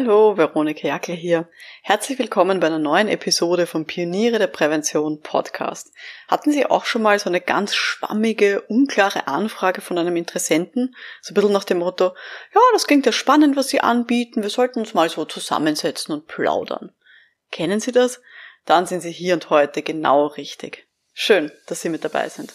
Hallo, Veronika Jackel hier. Herzlich willkommen bei einer neuen Episode vom Pioniere der Prävention Podcast. Hatten Sie auch schon mal so eine ganz schwammige, unklare Anfrage von einem Interessenten? So ein bisschen nach dem Motto, ja, das klingt ja spannend, was Sie anbieten, wir sollten uns mal so zusammensetzen und plaudern. Kennen Sie das? Dann sind Sie hier und heute genau richtig. Schön, dass Sie mit dabei sind.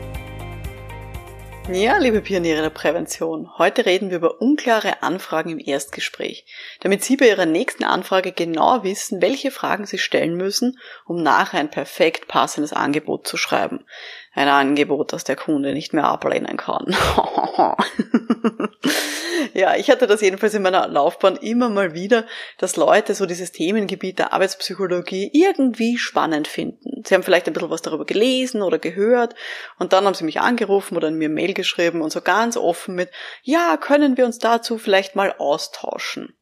Ja, liebe Pioniere der Prävention, heute reden wir über unklare Anfragen im Erstgespräch, damit Sie bei Ihrer nächsten Anfrage genau wissen, welche Fragen Sie stellen müssen, um nachher ein perfekt passendes Angebot zu schreiben. Ein Angebot, das der Kunde nicht mehr ablehnen kann. ja, ich hatte das jedenfalls in meiner Laufbahn immer mal wieder, dass Leute so dieses Themengebiet der Arbeitspsychologie irgendwie spannend finden. Sie haben vielleicht ein bisschen was darüber gelesen oder gehört und dann haben sie mich angerufen oder mir Mail geschrieben und so ganz offen mit, ja, können wir uns dazu vielleicht mal austauschen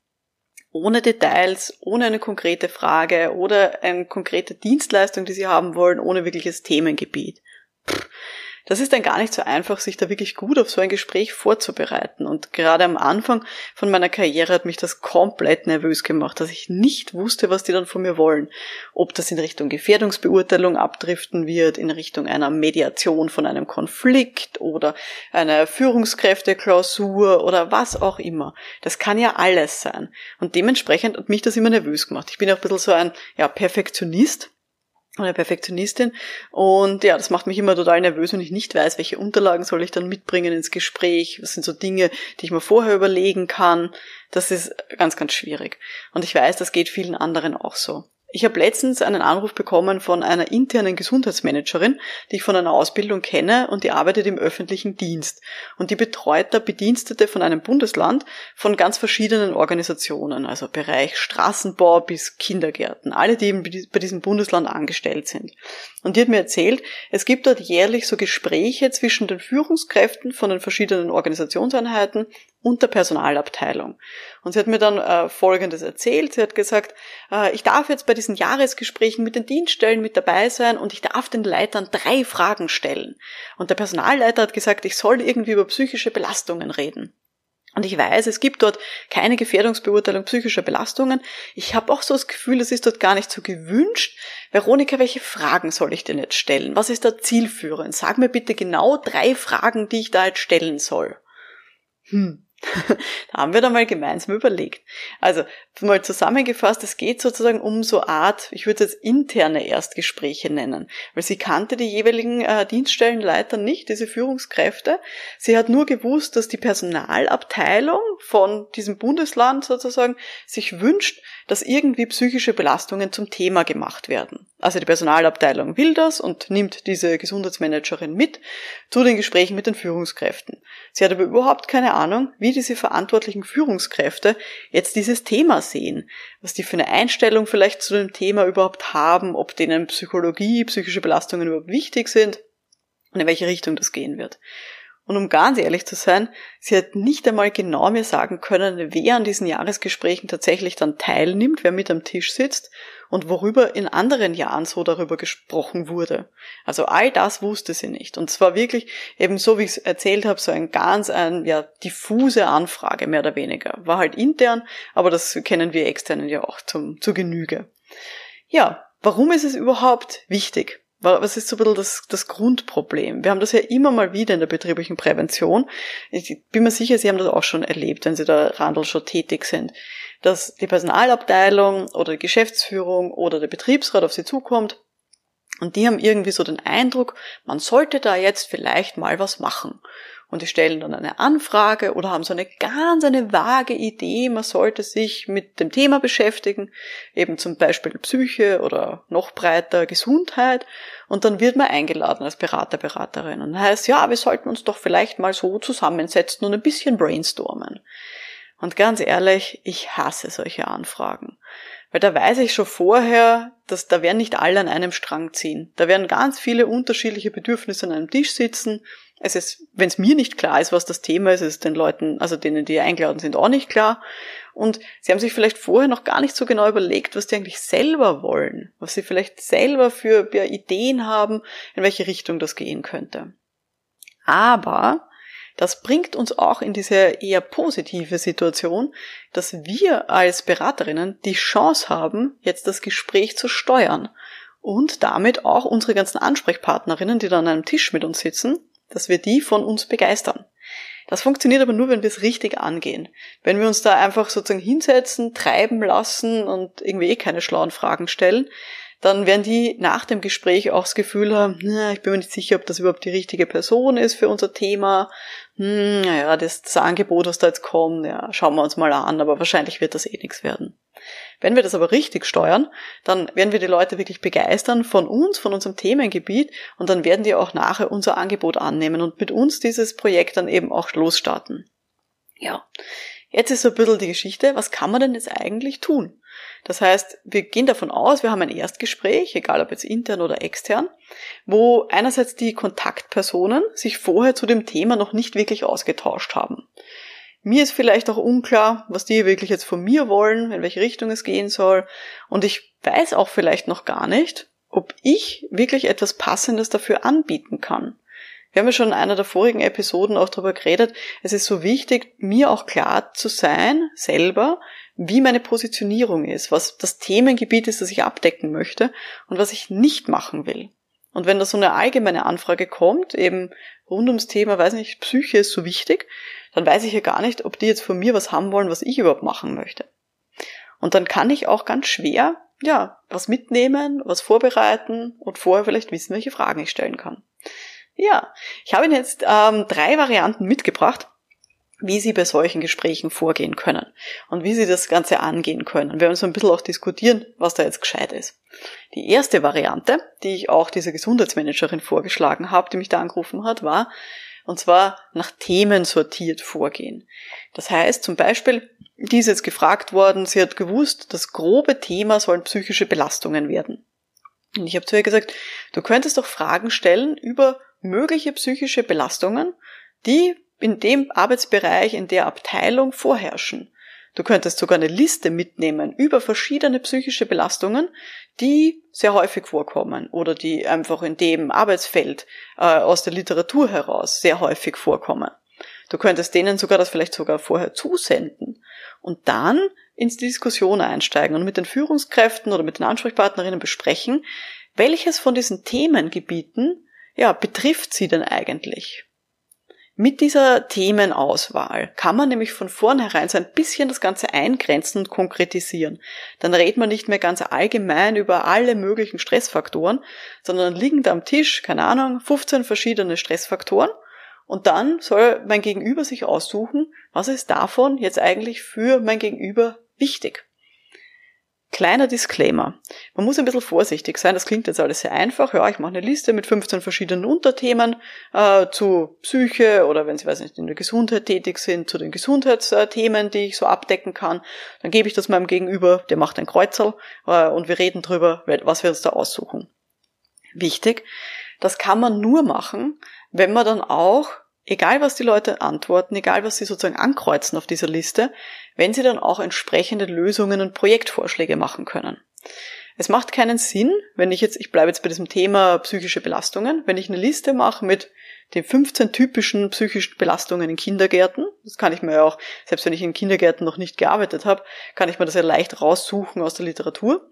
ohne Details, ohne eine konkrete Frage oder eine konkrete Dienstleistung, die Sie haben wollen, ohne wirkliches Themengebiet. Das ist dann gar nicht so einfach, sich da wirklich gut auf so ein Gespräch vorzubereiten. Und gerade am Anfang von meiner Karriere hat mich das komplett nervös gemacht, dass ich nicht wusste, was die dann von mir wollen. Ob das in Richtung Gefährdungsbeurteilung abdriften wird, in Richtung einer Mediation von einem Konflikt oder einer Führungskräfteklausur oder was auch immer. Das kann ja alles sein. Und dementsprechend hat mich das immer nervös gemacht. Ich bin auch ein bisschen so ein ja, Perfektionist oder Perfektionistin. Und ja, das macht mich immer total nervös, wenn ich nicht weiß, welche Unterlagen soll ich dann mitbringen ins Gespräch. Was sind so Dinge, die ich mir vorher überlegen kann. Das ist ganz, ganz schwierig. Und ich weiß, das geht vielen anderen auch so. Ich habe letztens einen Anruf bekommen von einer internen Gesundheitsmanagerin, die ich von einer Ausbildung kenne und die arbeitet im öffentlichen Dienst. Und die betreut da Bedienstete von einem Bundesland von ganz verschiedenen Organisationen, also Bereich Straßenbau bis Kindergärten, alle, die eben bei diesem Bundesland angestellt sind. Und die hat mir erzählt, es gibt dort jährlich so Gespräche zwischen den Führungskräften von den verschiedenen Organisationseinheiten und der Personalabteilung. Und sie hat mir dann äh, Folgendes erzählt. Sie hat gesagt, äh, ich darf jetzt bei diesen Jahresgesprächen mit den Dienststellen mit dabei sein und ich darf den Leitern drei Fragen stellen. Und der Personalleiter hat gesagt, ich soll irgendwie über psychische Belastungen reden. Und ich weiß, es gibt dort keine Gefährdungsbeurteilung psychischer Belastungen. Ich habe auch so das Gefühl, es ist dort gar nicht so gewünscht. Veronika, welche Fragen soll ich denn jetzt stellen? Was ist da zielführend? Sag mir bitte genau drei Fragen, die ich da jetzt stellen soll. Hm, da haben wir da mal gemeinsam überlegt. Also mal zusammengefasst, es geht sozusagen um so Art, ich würde es jetzt interne Erstgespräche nennen, weil sie kannte die jeweiligen äh, Dienststellenleiter nicht, diese Führungskräfte. Sie hat nur gewusst, dass die Personalabteilung von diesem Bundesland sozusagen sich wünscht, dass irgendwie psychische Belastungen zum Thema gemacht werden. Also die Personalabteilung will das und nimmt diese Gesundheitsmanagerin mit zu den Gesprächen mit den Führungskräften. Sie hat aber überhaupt keine Ahnung, wie diese verantwortlichen Führungskräfte jetzt dieses Thema sehen, was die für eine Einstellung vielleicht zu dem Thema überhaupt haben, ob denen Psychologie, psychische Belastungen überhaupt wichtig sind und in welche Richtung das gehen wird. Und um ganz ehrlich zu sein, sie hat nicht einmal genau mir sagen können, wer an diesen Jahresgesprächen tatsächlich dann teilnimmt, wer mit am Tisch sitzt und worüber in anderen Jahren so darüber gesprochen wurde. Also all das wusste sie nicht. Und zwar wirklich eben so, wie ich es erzählt habe, so ein ganz ein, ja, diffuse Anfrage, mehr oder weniger. War halt intern, aber das kennen wir externen ja auch zum, zur Genüge. Ja, warum ist es überhaupt wichtig? Was ist so ein bisschen das, das Grundproblem? Wir haben das ja immer mal wieder in der betrieblichen Prävention. Ich bin mir sicher, Sie haben das auch schon erlebt, wenn Sie da Randl schon tätig sind, dass die Personalabteilung oder die Geschäftsführung oder der Betriebsrat auf Sie zukommt und die haben irgendwie so den Eindruck, man sollte da jetzt vielleicht mal was machen und die stellen dann eine Anfrage oder haben so eine ganz eine vage Idee, man sollte sich mit dem Thema beschäftigen, eben zum Beispiel Psyche oder noch breiter Gesundheit und dann wird man eingeladen als Berater, Beraterin und heißt, ja, wir sollten uns doch vielleicht mal so zusammensetzen und ein bisschen brainstormen. Und ganz ehrlich, ich hasse solche Anfragen. Weil da weiß ich schon vorher, dass da werden nicht alle an einem Strang ziehen. Da werden ganz viele unterschiedliche Bedürfnisse an einem Tisch sitzen. Es ist, wenn es mir nicht klar ist, was das Thema ist, ist es den Leuten, also denen, die eingeladen sind, auch nicht klar. Und sie haben sich vielleicht vorher noch gar nicht so genau überlegt, was die eigentlich selber wollen, was sie vielleicht selber für Ideen haben, in welche Richtung das gehen könnte. Aber das bringt uns auch in diese eher positive Situation, dass wir als Beraterinnen die Chance haben, jetzt das Gespräch zu steuern und damit auch unsere ganzen Ansprechpartnerinnen, die dann an einem Tisch mit uns sitzen, dass wir die von uns begeistern. Das funktioniert aber nur, wenn wir es richtig angehen. Wenn wir uns da einfach sozusagen hinsetzen, treiben lassen und irgendwie eh keine schlauen Fragen stellen, dann werden die nach dem Gespräch auch das Gefühl haben, na, ich bin mir nicht sicher, ob das überhaupt die richtige Person ist für unser Thema. Hm, naja, das, das Angebot, was da jetzt kommt, ja, schauen wir uns mal an, aber wahrscheinlich wird das eh nichts werden. Wenn wir das aber richtig steuern, dann werden wir die Leute wirklich begeistern von uns, von unserem Themengebiet und dann werden die auch nachher unser Angebot annehmen und mit uns dieses Projekt dann eben auch losstarten. Ja, jetzt ist so ein bisschen die Geschichte, was kann man denn jetzt eigentlich tun? Das heißt, wir gehen davon aus, wir haben ein Erstgespräch, egal ob jetzt intern oder extern, wo einerseits die Kontaktpersonen sich vorher zu dem Thema noch nicht wirklich ausgetauscht haben. Mir ist vielleicht auch unklar, was die wirklich jetzt von mir wollen, in welche Richtung es gehen soll. Und ich weiß auch vielleicht noch gar nicht, ob ich wirklich etwas Passendes dafür anbieten kann. Wir haben ja schon in einer der vorigen Episoden auch darüber geredet. Es ist so wichtig, mir auch klar zu sein, selber, wie meine Positionierung ist, was das Themengebiet ist, das ich abdecken möchte und was ich nicht machen will. Und wenn da so eine allgemeine Anfrage kommt, eben rund ums Thema, weiß nicht, Psyche ist so wichtig, dann weiß ich ja gar nicht, ob die jetzt von mir was haben wollen, was ich überhaupt machen möchte. Und dann kann ich auch ganz schwer, ja, was mitnehmen, was vorbereiten und vorher vielleicht wissen, welche Fragen ich stellen kann. Ja, ich habe Ihnen jetzt ähm, drei Varianten mitgebracht, wie Sie bei solchen Gesprächen vorgehen können und wie Sie das Ganze angehen können. Wir werden so ein bisschen auch diskutieren, was da jetzt gescheit ist. Die erste Variante, die ich auch dieser Gesundheitsmanagerin vorgeschlagen habe, die mich da angerufen hat, war, und zwar nach Themen sortiert vorgehen. Das heißt zum Beispiel, die ist jetzt gefragt worden, sie hat gewusst, das grobe Thema sollen psychische Belastungen werden. Und ich habe zu ihr gesagt, du könntest doch Fragen stellen über mögliche psychische Belastungen, die in dem Arbeitsbereich, in der Abteilung vorherrschen. Du könntest sogar eine Liste mitnehmen über verschiedene psychische Belastungen, die sehr häufig vorkommen oder die einfach in dem Arbeitsfeld äh, aus der Literatur heraus sehr häufig vorkommen. Du könntest denen sogar das vielleicht sogar vorher zusenden und dann ins Diskussion einsteigen und mit den Führungskräften oder mit den Ansprechpartnerinnen besprechen, welches von diesen Themengebieten ja, betrifft sie denn eigentlich? Mit dieser Themenauswahl kann man nämlich von vornherein so ein bisschen das Ganze eingrenzen und konkretisieren. Dann redet man nicht mehr ganz allgemein über alle möglichen Stressfaktoren, sondern liegen da am Tisch, keine Ahnung, 15 verschiedene Stressfaktoren und dann soll mein Gegenüber sich aussuchen, was ist davon jetzt eigentlich für mein Gegenüber wichtig. Kleiner Disclaimer. Man muss ein bisschen vorsichtig sein. Das klingt jetzt alles sehr einfach. Ja, ich mache eine Liste mit 15 verschiedenen Unterthemen äh, zu Psyche oder wenn Sie, weiß nicht, in der Gesundheit tätig sind, zu den Gesundheitsthemen, die ich so abdecken kann. Dann gebe ich das meinem Gegenüber, der macht ein Kreuzel äh, und wir reden drüber, was wir uns da aussuchen. Wichtig, das kann man nur machen, wenn man dann auch egal was die Leute antworten, egal was sie sozusagen ankreuzen auf dieser Liste, wenn sie dann auch entsprechende Lösungen und Projektvorschläge machen können. Es macht keinen Sinn, wenn ich jetzt, ich bleibe jetzt bei diesem Thema psychische Belastungen, wenn ich eine Liste mache mit den 15 typischen psychischen Belastungen in Kindergärten, das kann ich mir ja auch, selbst wenn ich in Kindergärten noch nicht gearbeitet habe, kann ich mir das ja leicht raussuchen aus der Literatur.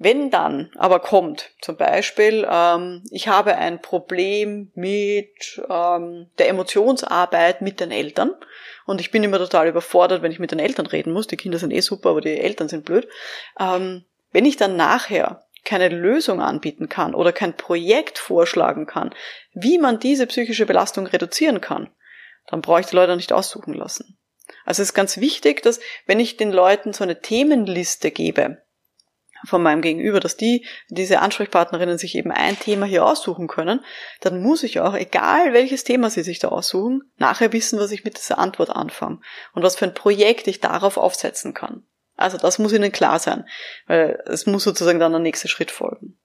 Wenn dann aber kommt, zum Beispiel, ähm, ich habe ein Problem mit ähm, der Emotionsarbeit mit den Eltern und ich bin immer total überfordert, wenn ich mit den Eltern reden muss. Die Kinder sind eh super, aber die Eltern sind blöd. Ähm, wenn ich dann nachher keine Lösung anbieten kann oder kein Projekt vorschlagen kann, wie man diese psychische Belastung reduzieren kann, dann brauche ich die Leute nicht aussuchen lassen. Also es ist ganz wichtig, dass wenn ich den Leuten so eine Themenliste gebe, von meinem Gegenüber, dass die, diese Ansprechpartnerinnen sich eben ein Thema hier aussuchen können, dann muss ich auch, egal welches Thema sie sich da aussuchen, nachher wissen, was ich mit dieser Antwort anfange und was für ein Projekt ich darauf aufsetzen kann. Also das muss Ihnen klar sein, weil es muss sozusagen dann der nächste Schritt folgen.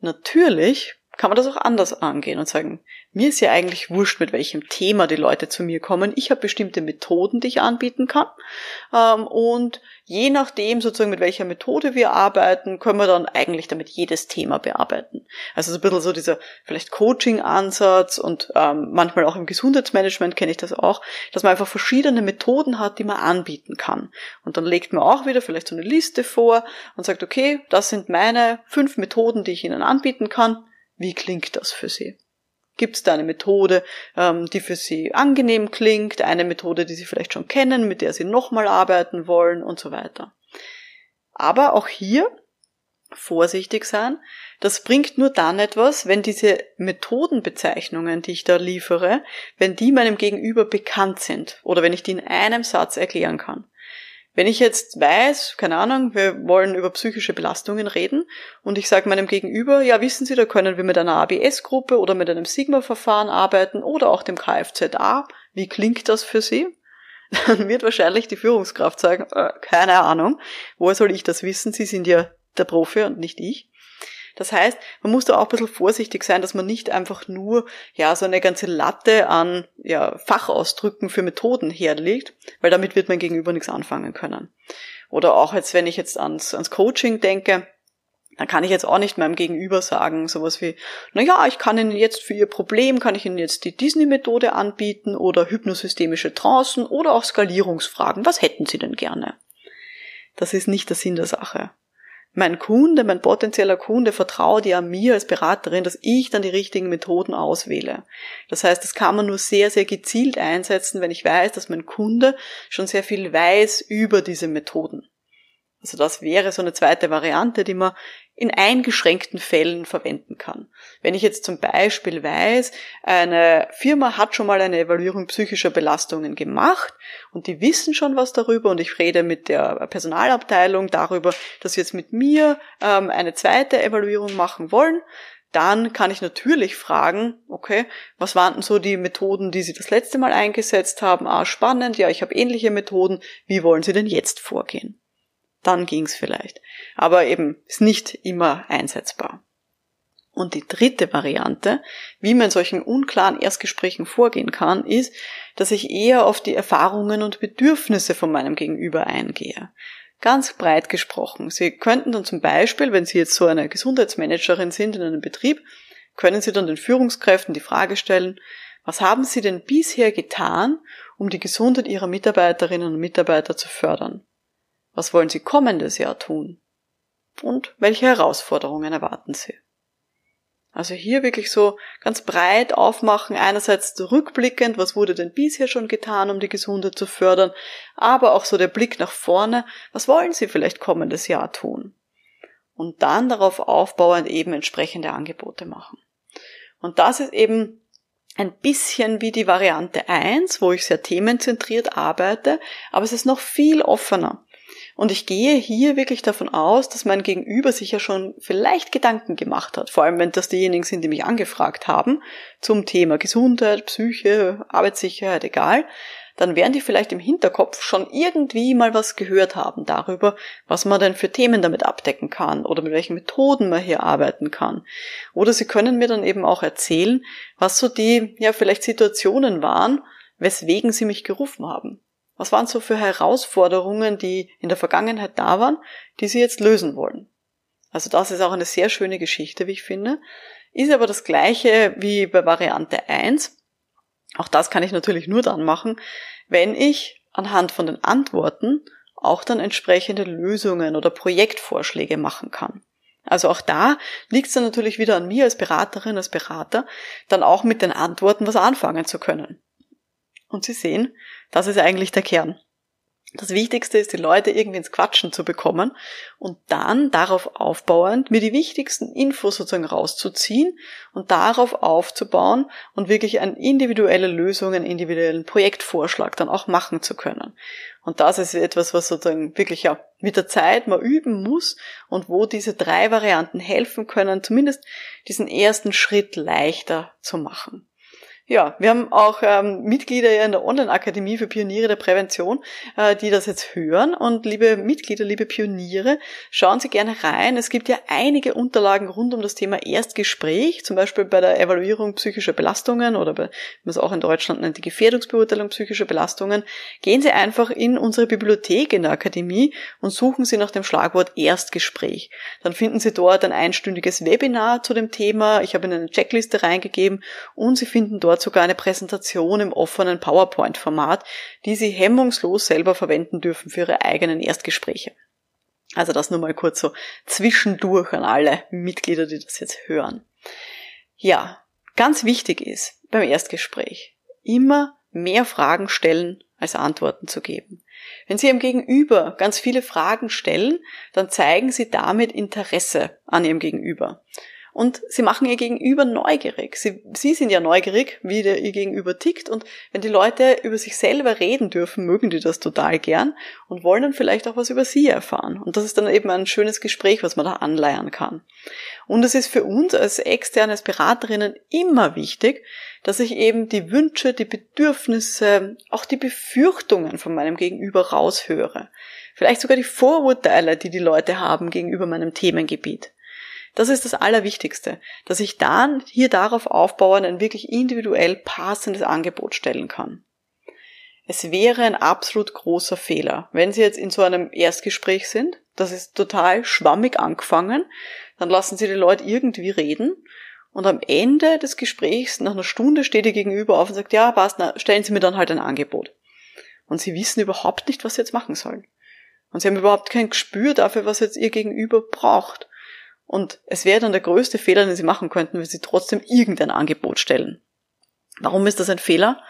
Natürlich kann man das auch anders angehen und sagen, mir ist ja eigentlich wurscht, mit welchem Thema die Leute zu mir kommen. Ich habe bestimmte Methoden, die ich anbieten kann. Ähm, und je nachdem sozusagen, mit welcher Methode wir arbeiten, können wir dann eigentlich damit jedes Thema bearbeiten. Also so ein bisschen so dieser vielleicht Coaching-Ansatz und ähm, manchmal auch im Gesundheitsmanagement kenne ich das auch, dass man einfach verschiedene Methoden hat, die man anbieten kann. Und dann legt man auch wieder vielleicht so eine Liste vor und sagt, okay, das sind meine fünf Methoden, die ich Ihnen anbieten kann wie klingt das für Sie? Gibt es da eine Methode, ähm, die für Sie angenehm klingt, eine Methode, die Sie vielleicht schon kennen, mit der Sie nochmal arbeiten wollen und so weiter. Aber auch hier vorsichtig sein. Das bringt nur dann etwas, wenn diese Methodenbezeichnungen, die ich da liefere, wenn die meinem Gegenüber bekannt sind oder wenn ich die in einem Satz erklären kann. Wenn ich jetzt weiß, keine Ahnung, wir wollen über psychische Belastungen reden und ich sage meinem Gegenüber, ja, wissen Sie, da können wir mit einer ABS-Gruppe oder mit einem Sigma-Verfahren arbeiten oder auch dem Kfza. Wie klingt das für Sie? Dann wird wahrscheinlich die Führungskraft sagen, äh, keine Ahnung, woher soll ich das wissen? Sie sind ja der Profi und nicht ich. Das heißt, man muss da auch ein bisschen vorsichtig sein, dass man nicht einfach nur ja so eine ganze Latte an ja, Fachausdrücken für Methoden herlegt, weil damit wird man gegenüber nichts anfangen können. Oder auch jetzt, wenn ich jetzt ans, ans Coaching denke, dann kann ich jetzt auch nicht meinem Gegenüber sagen, sowas wie, na ja, ich kann Ihnen jetzt für Ihr Problem, kann ich Ihnen jetzt die Disney-Methode anbieten oder hypnosystemische Trancen oder auch Skalierungsfragen. Was hätten Sie denn gerne? Das ist nicht der Sinn der Sache mein Kunde, mein potenzieller Kunde vertraut ja mir als Beraterin, dass ich dann die richtigen Methoden auswähle. Das heißt, das kann man nur sehr, sehr gezielt einsetzen, wenn ich weiß, dass mein Kunde schon sehr viel weiß über diese Methoden. Also das wäre so eine zweite Variante, die man in eingeschränkten Fällen verwenden kann. Wenn ich jetzt zum Beispiel weiß, eine Firma hat schon mal eine Evaluierung psychischer Belastungen gemacht und die wissen schon was darüber und ich rede mit der Personalabteilung darüber, dass sie jetzt mit mir ähm, eine zweite Evaluierung machen wollen, dann kann ich natürlich fragen, okay, was waren denn so die Methoden, die Sie das letzte Mal eingesetzt haben? Ah, spannend, ja, ich habe ähnliche Methoden. Wie wollen Sie denn jetzt vorgehen? Dann ging's vielleicht. Aber eben ist nicht immer einsetzbar. Und die dritte Variante, wie man in solchen unklaren Erstgesprächen vorgehen kann, ist, dass ich eher auf die Erfahrungen und Bedürfnisse von meinem Gegenüber eingehe. Ganz breit gesprochen. Sie könnten dann zum Beispiel, wenn Sie jetzt so eine Gesundheitsmanagerin sind in einem Betrieb, können Sie dann den Führungskräften die Frage stellen, was haben Sie denn bisher getan, um die Gesundheit Ihrer Mitarbeiterinnen und Mitarbeiter zu fördern? Was wollen Sie kommendes Jahr tun? Und welche Herausforderungen erwarten Sie? Also hier wirklich so ganz breit aufmachen, einerseits rückblickend, was wurde denn bisher schon getan, um die Gesundheit zu fördern, aber auch so der Blick nach vorne, was wollen Sie vielleicht kommendes Jahr tun? Und dann darauf aufbauend eben entsprechende Angebote machen. Und das ist eben ein bisschen wie die Variante 1, wo ich sehr themenzentriert arbeite, aber es ist noch viel offener. Und ich gehe hier wirklich davon aus, dass mein Gegenüber sich ja schon vielleicht Gedanken gemacht hat, vor allem wenn das diejenigen sind, die mich angefragt haben, zum Thema Gesundheit, Psyche, Arbeitssicherheit, egal, dann werden die vielleicht im Hinterkopf schon irgendwie mal was gehört haben darüber, was man denn für Themen damit abdecken kann oder mit welchen Methoden man hier arbeiten kann. Oder sie können mir dann eben auch erzählen, was so die, ja, vielleicht Situationen waren, weswegen sie mich gerufen haben. Was waren so für Herausforderungen, die in der Vergangenheit da waren, die Sie jetzt lösen wollen? Also das ist auch eine sehr schöne Geschichte, wie ich finde. Ist aber das gleiche wie bei Variante 1. Auch das kann ich natürlich nur dann machen, wenn ich anhand von den Antworten auch dann entsprechende Lösungen oder Projektvorschläge machen kann. Also auch da liegt es dann natürlich wieder an mir als Beraterin, als Berater, dann auch mit den Antworten was anfangen zu können. Und Sie sehen, das ist eigentlich der Kern. Das Wichtigste ist, die Leute irgendwie ins Quatschen zu bekommen und dann darauf aufbauend mir die wichtigsten Infos sozusagen rauszuziehen und darauf aufzubauen und wirklich eine individuelle Lösung, einen individuellen Projektvorschlag dann auch machen zu können. Und das ist etwas, was sozusagen wirklich ja mit der Zeit man üben muss und wo diese drei Varianten helfen können, zumindest diesen ersten Schritt leichter zu machen. Ja, wir haben auch ähm, Mitglieder in der Online-Akademie für Pioniere der Prävention, äh, die das jetzt hören. Und liebe Mitglieder, liebe Pioniere, schauen Sie gerne rein. Es gibt ja einige Unterlagen rund um das Thema Erstgespräch, zum Beispiel bei der Evaluierung psychischer Belastungen oder bei, wie man es auch in Deutschland nennt, die Gefährdungsbeurteilung psychischer Belastungen. Gehen Sie einfach in unsere Bibliothek in der Akademie und suchen Sie nach dem Schlagwort Erstgespräch. Dann finden Sie dort ein einstündiges Webinar zu dem Thema. Ich habe Ihnen eine Checkliste reingegeben und Sie finden dort dort sogar eine Präsentation im offenen PowerPoint-Format, die Sie hemmungslos selber verwenden dürfen für Ihre eigenen Erstgespräche. Also das nur mal kurz so zwischendurch an alle Mitglieder, die das jetzt hören. Ja, ganz wichtig ist beim Erstgespräch immer mehr Fragen stellen, als Antworten zu geben. Wenn Sie Ihrem Gegenüber ganz viele Fragen stellen, dann zeigen Sie damit Interesse an Ihrem Gegenüber und sie machen ihr Gegenüber neugierig. Sie, sie sind ja neugierig, wie der, ihr Gegenüber tickt und wenn die Leute über sich selber reden dürfen, mögen die das total gern und wollen dann vielleicht auch was über sie erfahren. Und das ist dann eben ein schönes Gespräch, was man da anleiern kann. Und es ist für uns als externe Beraterinnen immer wichtig, dass ich eben die Wünsche, die Bedürfnisse, auch die Befürchtungen von meinem Gegenüber raushöre. Vielleicht sogar die Vorurteile, die die Leute haben gegenüber meinem Themengebiet. Das ist das Allerwichtigste, dass ich dann hier darauf aufbauen ein wirklich individuell passendes Angebot stellen kann. Es wäre ein absolut großer Fehler, wenn Sie jetzt in so einem Erstgespräch sind, das ist total schwammig angefangen, dann lassen Sie die Leute irgendwie reden und am Ende des Gesprächs, nach einer Stunde, steht ihr gegenüber auf und sagt, ja, passt, na, stellen Sie mir dann halt ein Angebot. Und Sie wissen überhaupt nicht, was Sie jetzt machen sollen. Und Sie haben überhaupt kein Gespür dafür, was jetzt Ihr Gegenüber braucht. Und es wäre dann der größte Fehler, den sie machen könnten, wenn sie trotzdem irgendein Angebot stellen. Warum ist das ein Fehler?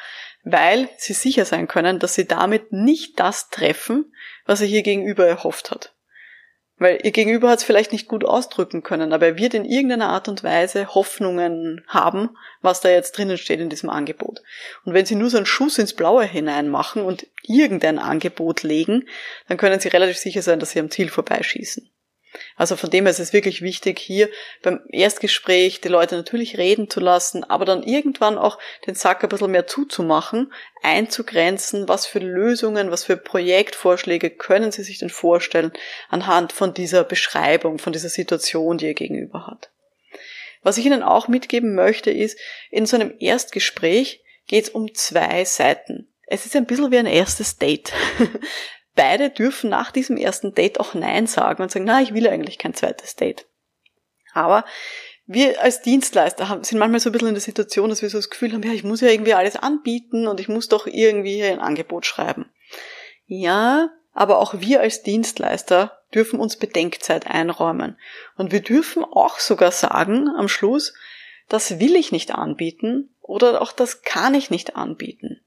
Weil sie sicher sein können, dass sie damit nicht das treffen, was er hier gegenüber erhofft hat. Weil ihr Gegenüber hat es vielleicht nicht gut ausdrücken können, aber er wird in irgendeiner Art und Weise Hoffnungen haben, was da jetzt drinnen steht in diesem Angebot. Und wenn sie nur so einen Schuss ins Blaue hineinmachen und irgendein Angebot legen, dann können sie relativ sicher sein, dass sie am Ziel vorbeischießen. Also von dem her ist es wirklich wichtig, hier beim Erstgespräch die Leute natürlich reden zu lassen, aber dann irgendwann auch den Sack ein bisschen mehr zuzumachen, einzugrenzen, was für Lösungen, was für Projektvorschläge können Sie sich denn vorstellen anhand von dieser Beschreibung, von dieser Situation, die ihr gegenüber hat. Was ich Ihnen auch mitgeben möchte, ist, in so einem Erstgespräch geht es um zwei Seiten. Es ist ein bisschen wie ein erstes Date. beide dürfen nach diesem ersten Date auch Nein sagen und sagen, na, ich will eigentlich kein zweites Date. Aber wir als Dienstleister haben, sind manchmal so ein bisschen in der Situation, dass wir so das Gefühl haben, ja, ich muss ja irgendwie alles anbieten und ich muss doch irgendwie ein Angebot schreiben. Ja, aber auch wir als Dienstleister dürfen uns Bedenkzeit einräumen. Und wir dürfen auch sogar sagen am Schluss, das will ich nicht anbieten oder auch das kann ich nicht anbieten.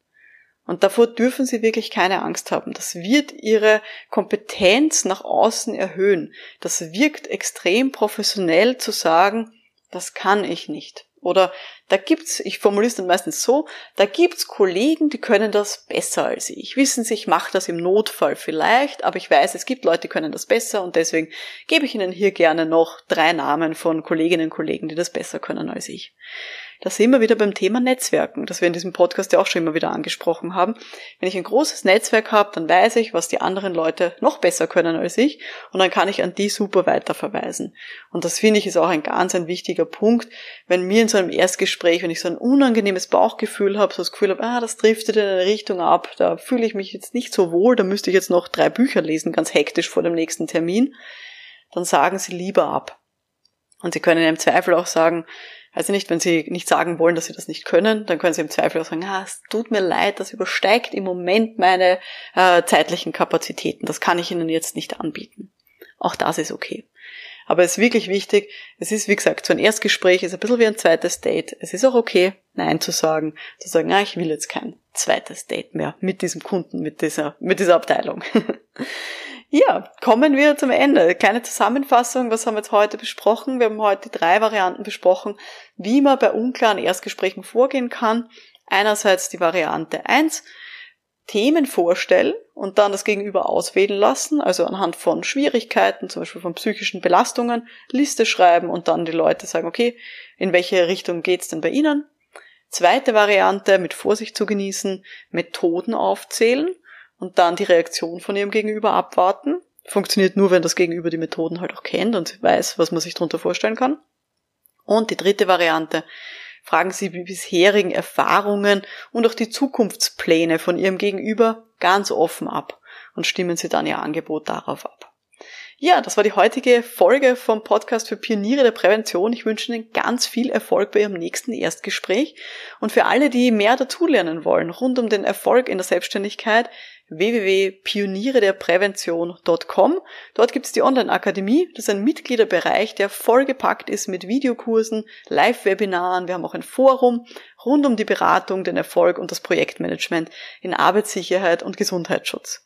Und davor dürfen Sie wirklich keine Angst haben. Das wird Ihre Kompetenz nach außen erhöhen. Das wirkt extrem professionell zu sagen, das kann ich nicht. Oder da gibt's, ich formuliere es dann meistens so, da gibt's Kollegen, die können das besser als ich. Wissen Sie, ich mache das im Notfall vielleicht, aber ich weiß, es gibt Leute, die können das besser und deswegen gebe ich Ihnen hier gerne noch drei Namen von Kolleginnen und Kollegen, die das besser können als ich. Da sind wir wieder beim Thema Netzwerken, das wir in diesem Podcast ja auch schon immer wieder angesprochen haben. Wenn ich ein großes Netzwerk habe, dann weiß ich, was die anderen Leute noch besser können als ich und dann kann ich an die super weiterverweisen. Und das finde ich ist auch ein ganz ein wichtiger Punkt, wenn mir in so einem Erstgespräch, wenn ich so ein unangenehmes Bauchgefühl habe, so das Gefühl habe, ah, das driftet in eine Richtung ab, da fühle ich mich jetzt nicht so wohl, da müsste ich jetzt noch drei Bücher lesen, ganz hektisch vor dem nächsten Termin, dann sagen Sie lieber ab. Und Sie können im Zweifel auch sagen, also nicht, wenn Sie nicht sagen wollen, dass Sie das nicht können, dann können Sie im Zweifel auch sagen, ah, es tut mir leid, das übersteigt im Moment meine äh, zeitlichen Kapazitäten. Das kann ich Ihnen jetzt nicht anbieten. Auch das ist okay. Aber es ist wirklich wichtig, es ist, wie gesagt, so ein Erstgespräch ist ein bisschen wie ein zweites Date. Es ist auch okay, Nein zu sagen, zu sagen, ah, ich will jetzt kein zweites Date mehr mit diesem Kunden, mit dieser, mit dieser Abteilung. Ja, kommen wir zum Ende. Kleine Zusammenfassung, was haben wir jetzt heute besprochen? Wir haben heute drei Varianten besprochen, wie man bei unklaren Erstgesprächen vorgehen kann. Einerseits die Variante 1, Themen vorstellen und dann das Gegenüber auswählen lassen, also anhand von Schwierigkeiten, zum Beispiel von psychischen Belastungen, Liste schreiben und dann die Leute sagen, okay, in welche Richtung geht's denn bei Ihnen? Zweite Variante, mit Vorsicht zu genießen, Methoden aufzählen und dann die Reaktion von ihrem Gegenüber abwarten. Funktioniert nur, wenn das Gegenüber die Methoden halt auch kennt und weiß, was man sich darunter vorstellen kann. Und die dritte Variante, fragen Sie die bisherigen Erfahrungen und auch die Zukunftspläne von Ihrem Gegenüber ganz offen ab und stimmen Sie dann Ihr Angebot darauf ab. Ja, das war die heutige Folge vom Podcast für Pioniere der Prävention. Ich wünsche Ihnen ganz viel Erfolg bei Ihrem nächsten Erstgespräch. Und für alle, die mehr dazulernen wollen rund um den Erfolg in der Selbstständigkeit, www.pionierederprävention.com. Dort gibt es die Online-Akademie. Das ist ein Mitgliederbereich, der vollgepackt ist mit Videokursen, Live-Webinaren. Wir haben auch ein Forum rund um die Beratung, den Erfolg und das Projektmanagement in Arbeitssicherheit und Gesundheitsschutz.